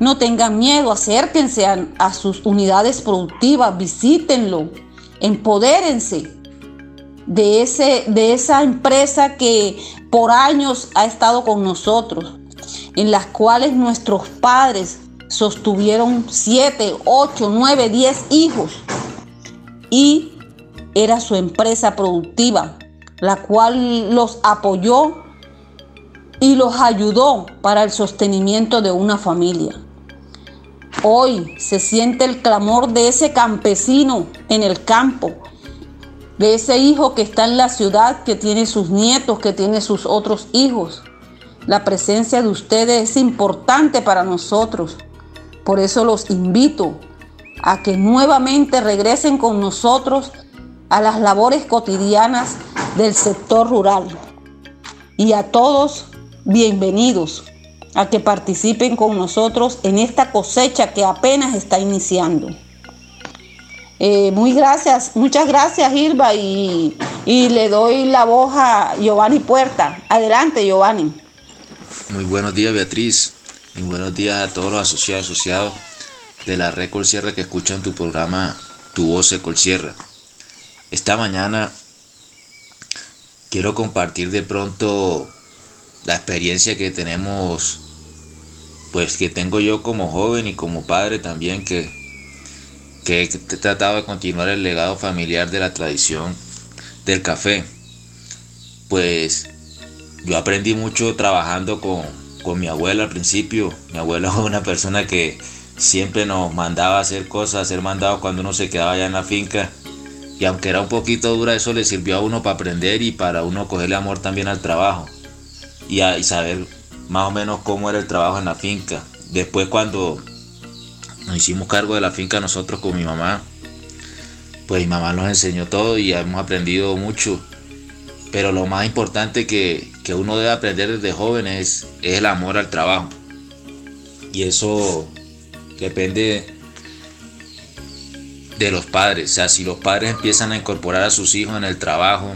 No tengan miedo, acérquense a, sus unidades productivas, visítenlo, empodérense de, ese, de esa empresa que por años ha estado con nosotros, en las cuales nuestros padres sostuvieron siete, ocho, nueve, diez hijos y era su empresa productiva, la cual los apoyó y los ayudó para el sostenimiento de una familia. Hoy se siente el clamor de ese campesino en el campo, de ese hijo que está en la ciudad, que tiene sus nietos, que tiene sus otros hijos. La presencia de ustedes es importante para nosotros. Por eso los invito a que nuevamente regresen con nosotros a las labores cotidianas del sector rural. Y a todos bienvenidos a que participen con nosotros en esta cosecha que apenas está iniciando. Eh, muy gracias, muchas gracias Irba y, y, le doy la voz a Giovanni Puerta. Adelante Giovanni. Muy buenos días Beatriz. Muy buenos días a todos los asociados asociados de la Red Colsierra que escuchan tu programa Tu Voz de Colsierra. Esta mañana quiero compartir de pronto la experiencia que tenemos, pues que tengo yo como joven y como padre también, que, que he tratado de continuar el legado familiar de la tradición del café. Pues yo aprendí mucho trabajando con, con mi abuela al principio. Mi abuela fue una persona que siempre nos mandaba hacer cosas, a hacer mandados cuando uno se quedaba allá en la finca. Y aunque era un poquito dura, eso le sirvió a uno para aprender y para uno cogerle amor también al trabajo. Y, a, y saber más o menos cómo era el trabajo en la finca. Después cuando nos hicimos cargo de la finca nosotros con mi mamá, pues mi mamá nos enseñó todo y hemos aprendido mucho. Pero lo más importante que, que uno debe aprender desde joven es, es el amor al trabajo. Y eso depende de los padres. O sea, si los padres empiezan a incorporar a sus hijos en el trabajo,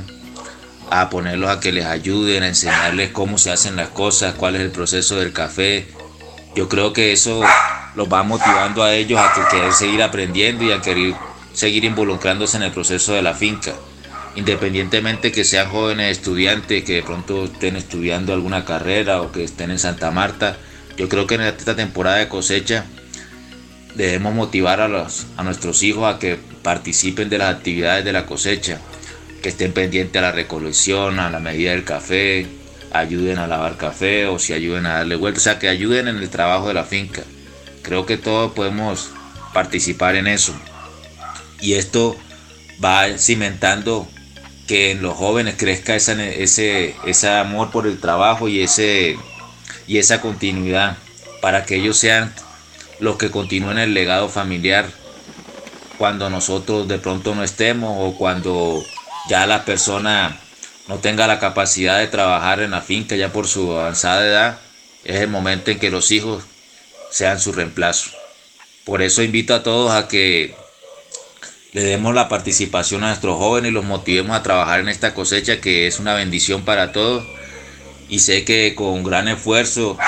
a ponerlos a que les ayuden, a enseñarles cómo se hacen las cosas, cuál es el proceso del café, yo creo que eso los va motivando a ellos a que querer seguir aprendiendo y a querer seguir involucrándose en el proceso de la finca. Independientemente que sean jóvenes estudiantes, que de pronto estén estudiando alguna carrera o que estén en Santa Marta, yo creo que en esta temporada de cosecha debemos motivar a, los, a nuestros hijos a que participen de las actividades de la cosecha, que estén pendientes a la recolección, a la medida del café, ayuden a lavar café o si ayuden a darle vuelta, o sea, que ayuden en el trabajo de la finca. Creo que todos podemos participar en eso. Y esto va cimentando que en los jóvenes crezca ese, ese, amor por el trabajo y, ese, y esa continuidad para que ellos sean los que continúen el legado familiar cuando nosotros de pronto no estemos o cuando ya la persona no tenga la capacidad de trabajar en la finca ya por su avanzada edad, es el momento en que los hijos sean su reemplazo. Por eso invito a todos a que le demos la participación a nuestros jóvenes y los motivemos a trabajar en esta cosecha que es una bendición para todos. Y sé que con gran esfuerzo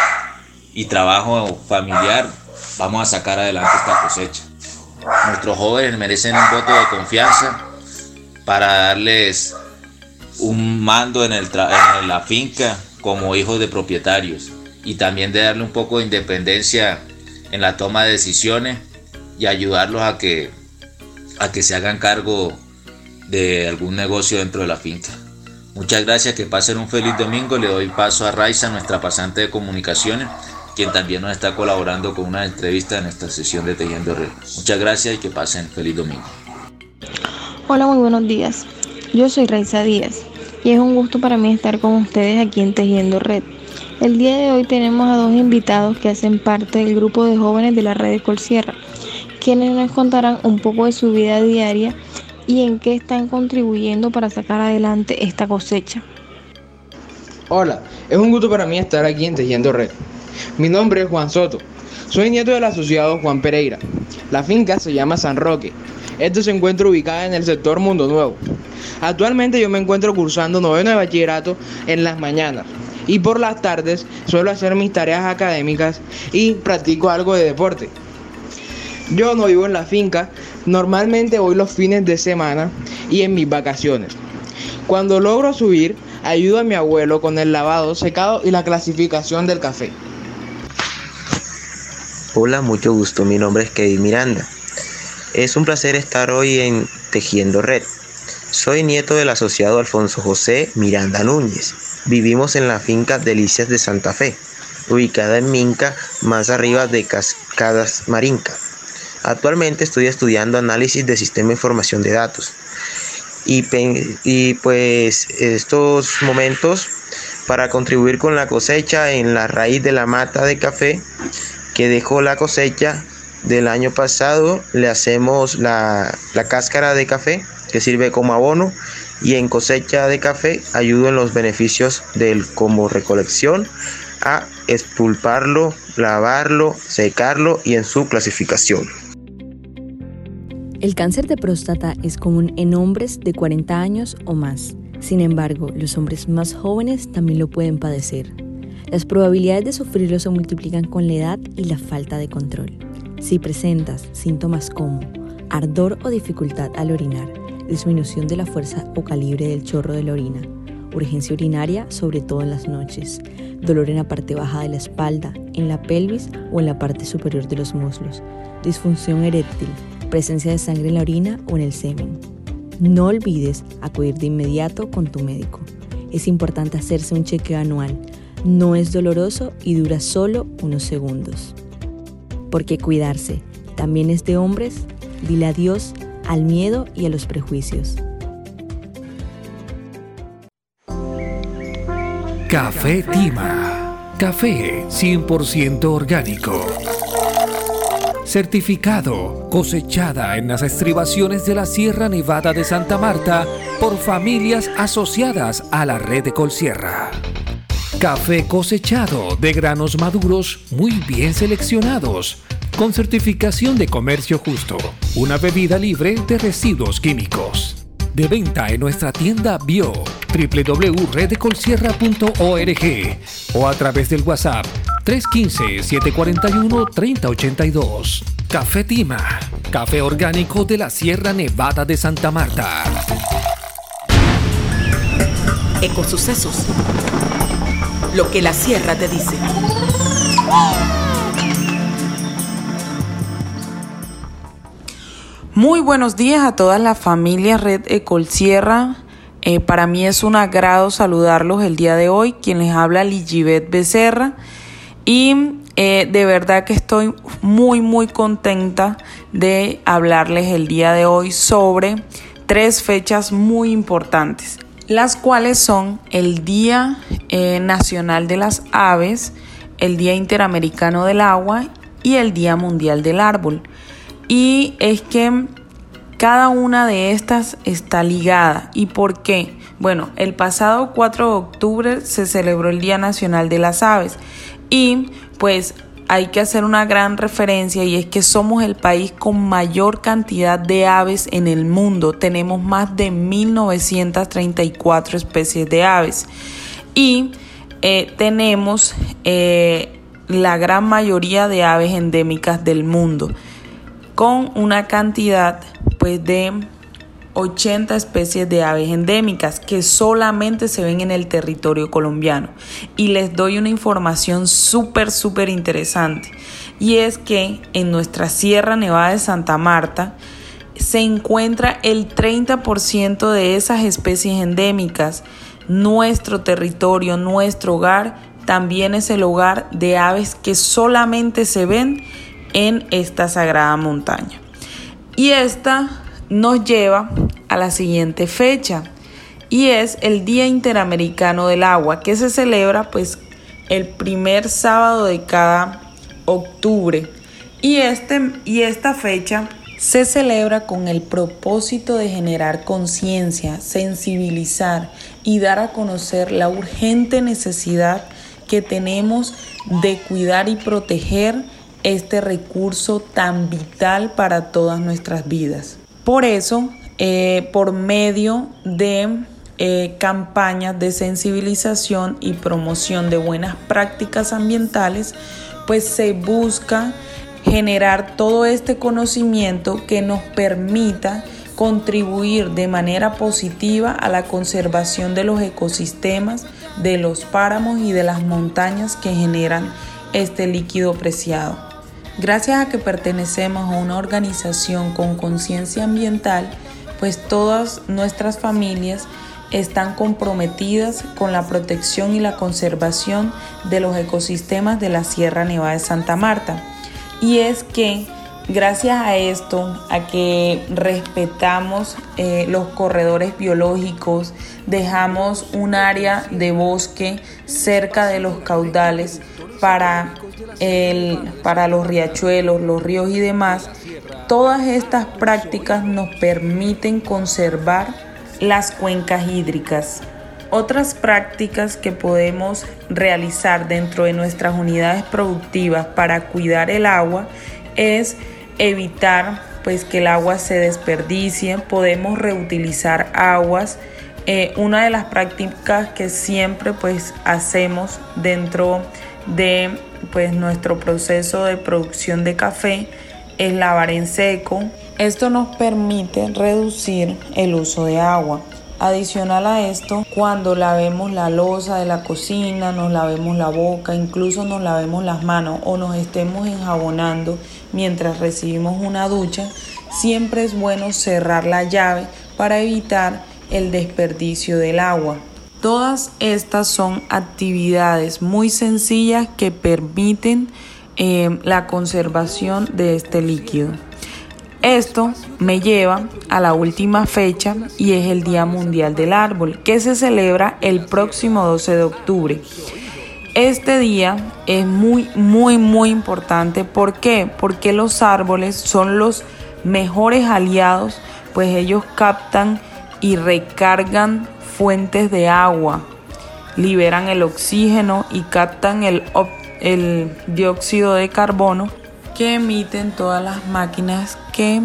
y trabajo familiar vamos a sacar adelante esta cosecha. Nuestros jóvenes merecen un voto de confianza para darles un mando en, la finca como hijos de propietarios y también de darle un poco de independencia en la toma de decisiones y ayudarlos a que, a que se hagan cargo de algún negocio dentro de la finca. Muchas gracias, que pasen un feliz domingo. Le doy paso a Raiza, nuestra pasante de comunicaciones, quien también nos está colaborando con una entrevista en esta sesión de Tejiendo Red. Muchas gracias y que pasen feliz domingo. Hola, muy buenos días. Yo soy Raiza Díaz y es un gusto para mí estar con ustedes aquí en Tejiendo Red. El día de hoy tenemos a dos invitados que hacen parte del grupo de jóvenes de la red de Colsierra, quienes nos contarán un poco de su vida diaria y en qué están contribuyendo para sacar adelante esta cosecha. Hola, es un gusto para mí estar aquí en Tejiendo Red. Mi nombre es Juan Soto. Soy nieto del asociado Juan Pereira. La finca se llama San Roque. Esto se encuentra ubicada en el sector Mundo Nuevo. Actualmente yo me encuentro cursando noveno de bachillerato en las mañanas y por las tardes suelo hacer mis tareas académicas y practico algo de deporte. Yo no vivo en la finca, normalmente voy los fines de semana y en mis vacaciones. Cuando logro subir, ayudo a mi abuelo con el lavado, secado y la clasificación del café. Hola, mucho gusto. Mi nombre es Kevin Miranda. Es un placer estar hoy en Tejiendo Red. Soy nieto del asociado Alfonso José Miranda Núñez. Vivimos en la finca Delicias de Santa Fe, ubicada en Minca, más arriba de Cascadas Marinca. Actualmente estoy estudiando análisis de sistema de información de datos. Y, y pues estos momentos para contribuir con la cosecha en la raíz de la mata de café que dejó la cosecha del año pasado, le hacemos la, la cáscara de café que sirve como abono y en cosecha de café ayudo en los beneficios del como recolección a expulparlo, lavarlo, secarlo y en su clasificación. El cáncer de próstata es común en hombres de 40 años o más. Sin embargo, los hombres más jóvenes también lo pueden padecer. Las probabilidades de sufrirlo se multiplican con la edad y la falta de control. Si presentas síntomas como ardor o dificultad al orinar, disminución de la fuerza o calibre del chorro de la orina, urgencia urinaria, sobre todo en las noches, dolor en la parte baja de la espalda, en la pelvis o en la parte superior de los muslos, disfunción eréctil, presencia de sangre en la orina o en el semen. No olvides acudir de inmediato con tu médico. Es importante hacerse un chequeo anual. No es doloroso y dura solo unos segundos. Porque cuidarse también es de hombres, dile adiós al miedo y a los prejuicios. Café Tima. Café 100% orgánico. Certificado, cosechada en las estribaciones de la Sierra Nevada de Santa Marta por familias asociadas a la red de Colsierra. Café cosechado de granos maduros muy bien seleccionados, con certificación de comercio justo, una bebida libre de residuos químicos. De venta en nuestra tienda Bio, www.redecolsierra.org o a través del WhatsApp 315-741-3082. Café Tima, café orgánico de la Sierra Nevada de Santa Marta. Ecosucesos. Lo que la sierra te dice. Muy buenos días a todas las familias Red Ecolsierra. Eh, para mí es un agrado saludarlos el día de hoy. Quien les habla Ligibet Becerra. Y eh, de verdad que estoy muy, muy contenta de hablarles el día de hoy sobre tres fechas muy importantes, las cuales son el Día eh, Nacional de las Aves, el Día Interamericano del Agua y el Día Mundial del Árbol. Y es que cada una de estas está ligada. ¿Y por qué? Bueno, el pasado 4 de octubre se celebró el Día Nacional de las Aves y pues hay que hacer una gran referencia y es que somos el país con mayor cantidad de aves en el mundo. Tenemos más de 1934 especies de aves y eh, tenemos eh, la gran mayoría de aves endémicas del mundo con una cantidad pues de 80 especies de aves endémicas que solamente se ven en el territorio colombiano. Y les doy una información súper, súper interesante. Y es que en nuestra Sierra Nevada de Santa Marta se encuentra el 30% de esas especies endémicas. Nuestro territorio, nuestro hogar, también es el hogar de aves que solamente se ven en esta sagrada montaña. Y esta nos lleva a la siguiente fecha y es el Día Interamericano del Agua que se celebra pues el primer sábado de cada octubre y, este, y esta fecha se celebra con el propósito de generar conciencia, sensibilizar y dar a conocer la urgente necesidad que tenemos de cuidar y proteger este recurso tan vital para todas nuestras vidas. Por eso, eh, por medio de eh, campañas de sensibilización y promoción de buenas prácticas ambientales, pues se busca generar todo este conocimiento que nos permita contribuir de manera positiva a la conservación de los ecosistemas, de los páramos y de las montañas que generan este líquido preciado. Gracias a que pertenecemos a una organización con conciencia ambiental, pues todas nuestras familias están comprometidas con la protección y la conservación de los ecosistemas de la Sierra Nevada de Santa Marta. Y es que gracias a esto, a que respetamos eh, los corredores biológicos, dejamos un área de bosque cerca de los caudales para para los riachuelos, los ríos y demás, todas estas prácticas nos permiten conservar las cuencas hídricas. Otras prácticas que podemos realizar dentro de nuestras unidades productivas para cuidar el agua es evitar pues que el agua se desperdicie, podemos reutilizar aguas eh, una de las prácticas que siempre pues hacemos dentro de pues nuestro proceso de producción de café es lavar en seco. Esto nos permite reducir el uso de agua. Adicional a esto, cuando lavemos la losa de la cocina, nos lavemos la boca, incluso nos lavemos las manos o nos estemos enjabonando mientras recibimos una ducha, siempre es bueno cerrar la llave para evitar el desperdicio del agua. Todas estas son actividades muy sencillas que permiten eh, la conservación de este líquido. Esto me lleva a la última fecha y es el Día Mundial del Árbol, que se celebra el próximo 12 de octubre. Este día es muy, muy, muy importante. ¿Por qué? Porque los árboles son los mejores aliados, pues ellos captan y recargan fuentes de agua, liberan el oxígeno y captan el, dióxido de carbono que emiten todas las máquinas que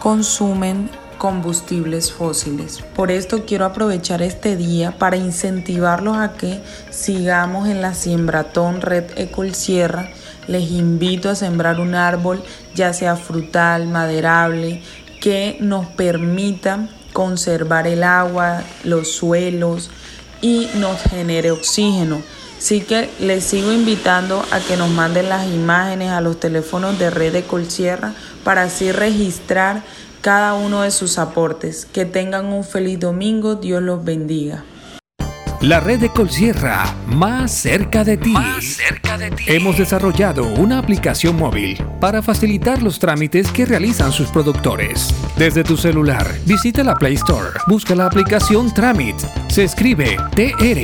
consumen combustibles fósiles. Por esto quiero aprovechar este día para incentivarlos a que sigamos en la Siembratón Red Ecol Sierra. Les invito a sembrar un árbol, ya sea frutal, maderable, que nos permita conservar el agua, los suelos y nos genere oxígeno. Así que les sigo invitando a que nos manden las imágenes a los teléfonos de Red de Colsierra para así registrar cada uno de sus aportes. Que tengan un feliz domingo, Dios los bendiga. La red de Colsierra, más cerca de ti. Hemos desarrollado una aplicación móvil para facilitar los trámites que realizan sus productores. Desde tu celular, visita la Play Store, busca la aplicación Tramit. Se escribe T-R-A-M-I-T-S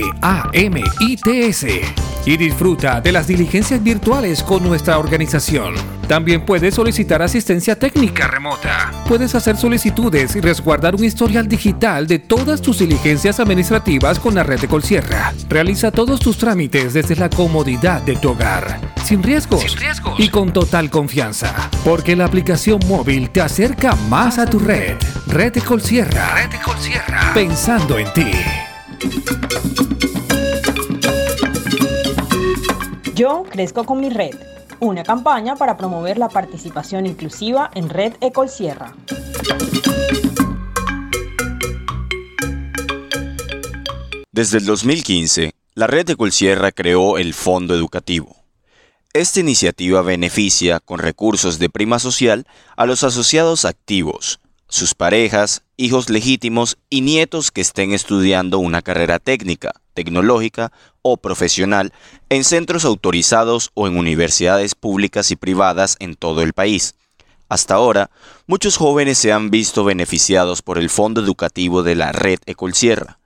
y disfruta de las diligencias virtuales con nuestra organización. También puedes solicitar asistencia técnica remota. Puedes hacer solicitudes y resguardar un historial digital de todas tus diligencias administrativas con la red de Colsierra. Realiza todos tus trámites desde la comodidad de tu hogar, sin riesgos, y con total confianza, porque la aplicación móvil te acerca más a tu red. Red de Colsierra. Red de Colsierra. Pensando en ti. Yo crezco con mi red, una campaña para promover la participación inclusiva en Red Ecol Sierra. Desde el 2015, la red de Colsierra creó el Fondo Educativo. Esta iniciativa beneficia con recursos de prima social a los asociados activos, sus parejas, hijos legítimos y nietos que estén estudiando una carrera técnica, tecnológica o profesional en centros autorizados o en universidades públicas y privadas en todo el país. Hasta ahora, muchos jóvenes se han visto beneficiados por el Fondo Educativo de la Red Ecolsierra.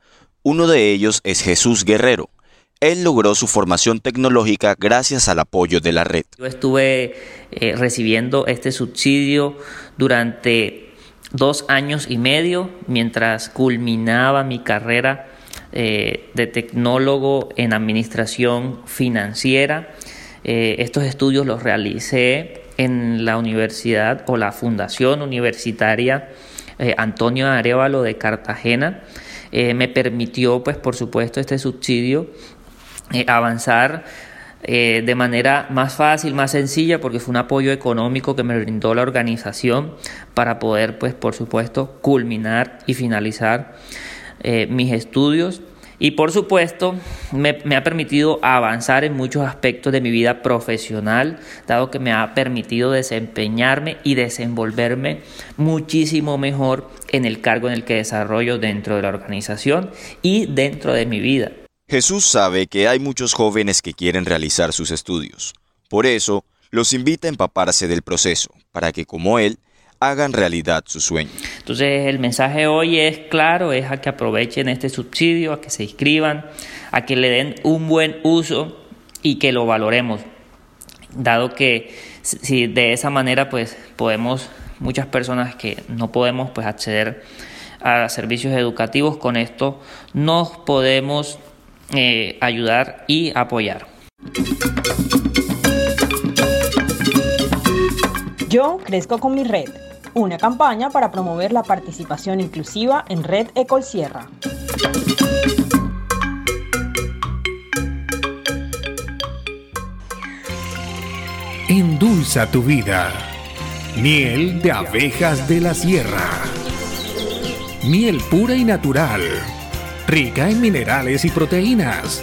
Uno de ellos es Jesús Guerrero. Él logró su formación tecnológica gracias al apoyo de la red. Yo estuve eh, recibiendo este subsidio durante dos años y medio mientras culminaba mi carrera eh, de tecnólogo en administración financiera. Eh, estos estudios los realicé en la universidad o la Fundación Universitaria Antonio Arevalo de Cartagena. me permitió, pues por supuesto, este subsidio eh, avanzar eh, de manera más fácil, más sencilla, porque fue un apoyo económico que me brindó la organización para poder, pues, por supuesto, culminar y finalizar eh, mis estudios. Y por supuesto, me, me, ha permitido avanzar en muchos aspectos de mi vida profesional, dado que me ha permitido desempeñarme y desenvolverme muchísimo mejor en el cargo en el que desarrollo dentro de la organización y dentro de mi vida. Jesús sabe que hay muchos jóvenes que quieren realizar sus estudios. Por eso, los invita a empaparse del proceso, para que como Él, hagan realidad su sueño. Entonces el mensaje hoy es claro, es a que aprovechen este subsidio, a que se inscriban, a que le den un buen uso y que lo valoremos, dado que si de esa manera pues podemos, muchas personas que no podemos pues acceder a servicios educativos, con esto nos podemos eh, ayudar y apoyar. Yo crezco con mi red, una campaña para promover la participación inclusiva en Red Ecol Sierra. Endulza tu vida. Miel de abejas de la sierra. Miel pura y natural. Rica en minerales y proteínas.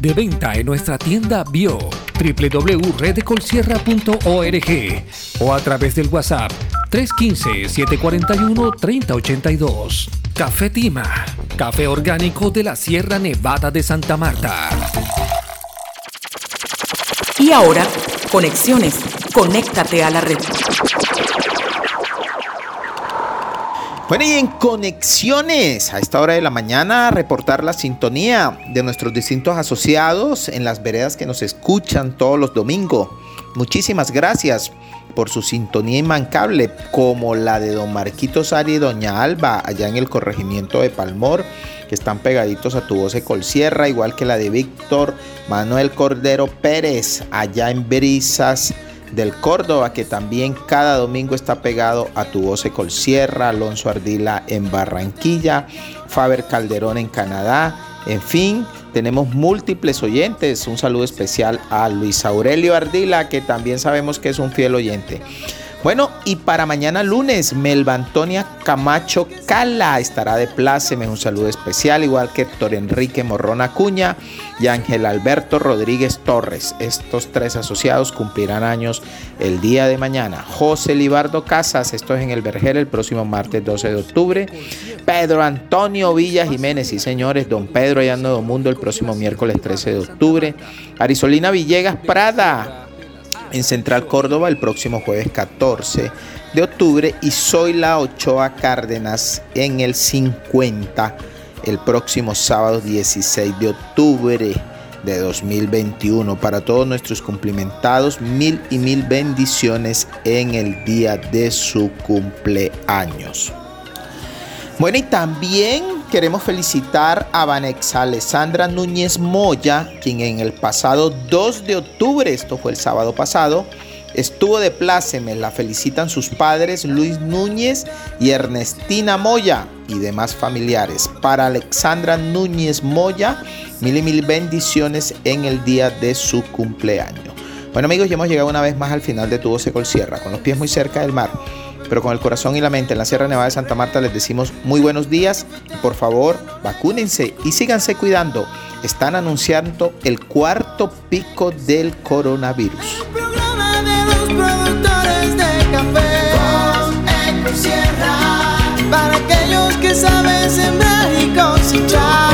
De venta en nuestra tienda Bio, www.redecolsierra.org o a través del WhatsApp 315-741-3082. Café Tima, café orgánico de la Sierra Nevada de Santa Marta. Y ahora, conexiones. Conéctate a la red. Bueno, y en conexiones, a esta hora de la mañana, reportar la sintonía de nuestros distintos asociados en las veredas que nos escuchan todos los domingos. Muchísimas gracias por su sintonía inmancable, como la de don Marquito Sari y doña Alba, allá en el corregimiento de Palmor, que están pegaditos a tu voz de Colsierra, igual que la de Víctor Manuel Cordero Pérez, allá en Brisas del Córdoba, que también cada domingo está pegado a tu voz de Colsierra, Alonso Ardila en Barranquilla, Faber Calderón en Canadá, en fin, tenemos múltiples oyentes. Un saludo especial a Luis Aurelio Ardila, que también sabemos que es un fiel oyente. Bueno, y para mañana lunes, Melba Antonia Camacho Cala estará de pláceme. Un saludo especial, igual que Héctor Enrique Morrón Acuña y Ángel Alberto Rodríguez Torres. Estos tres asociados cumplirán años el día de mañana. José Libardo Casas, esto es en el Vergel el próximo martes 12 de octubre. Pedro Antonio Villa Jiménez, sí señores, don Pedro allá en Nuevo Mundo el próximo miércoles 13 de octubre. Arisolina Villegas Prada, en Central Córdoba el próximo jueves 14 de octubre y Soy la Ochoa Cárdenas en el 50 el próximo sábado 16 de octubre de 2021. Para todos nuestros cumplimentados, mil y mil bendiciones en el día de su cumpleaños. Bueno, y también queremos felicitar a Vanexa Alessandra Núñez Moya, quien en el pasado 2 de octubre, esto fue el sábado pasado, estuvo de pláceme. La felicitan sus padres Luis Núñez y Ernestina Moya y demás familiares. Para Alexandra Núñez Moya, mil y mil bendiciones en el día de su cumpleaños. Bueno amigos, ya hemos llegado una vez más al final de Tu Secol Sierra, con los pies muy cerca del mar pero con el corazón y la mente en la Sierra Nevada de Santa Marta les decimos muy buenos días por favor vacúnense y síganse cuidando. Están anunciando el cuarto pico del coronavirus. para aquellos que saben sembrar y cosechar.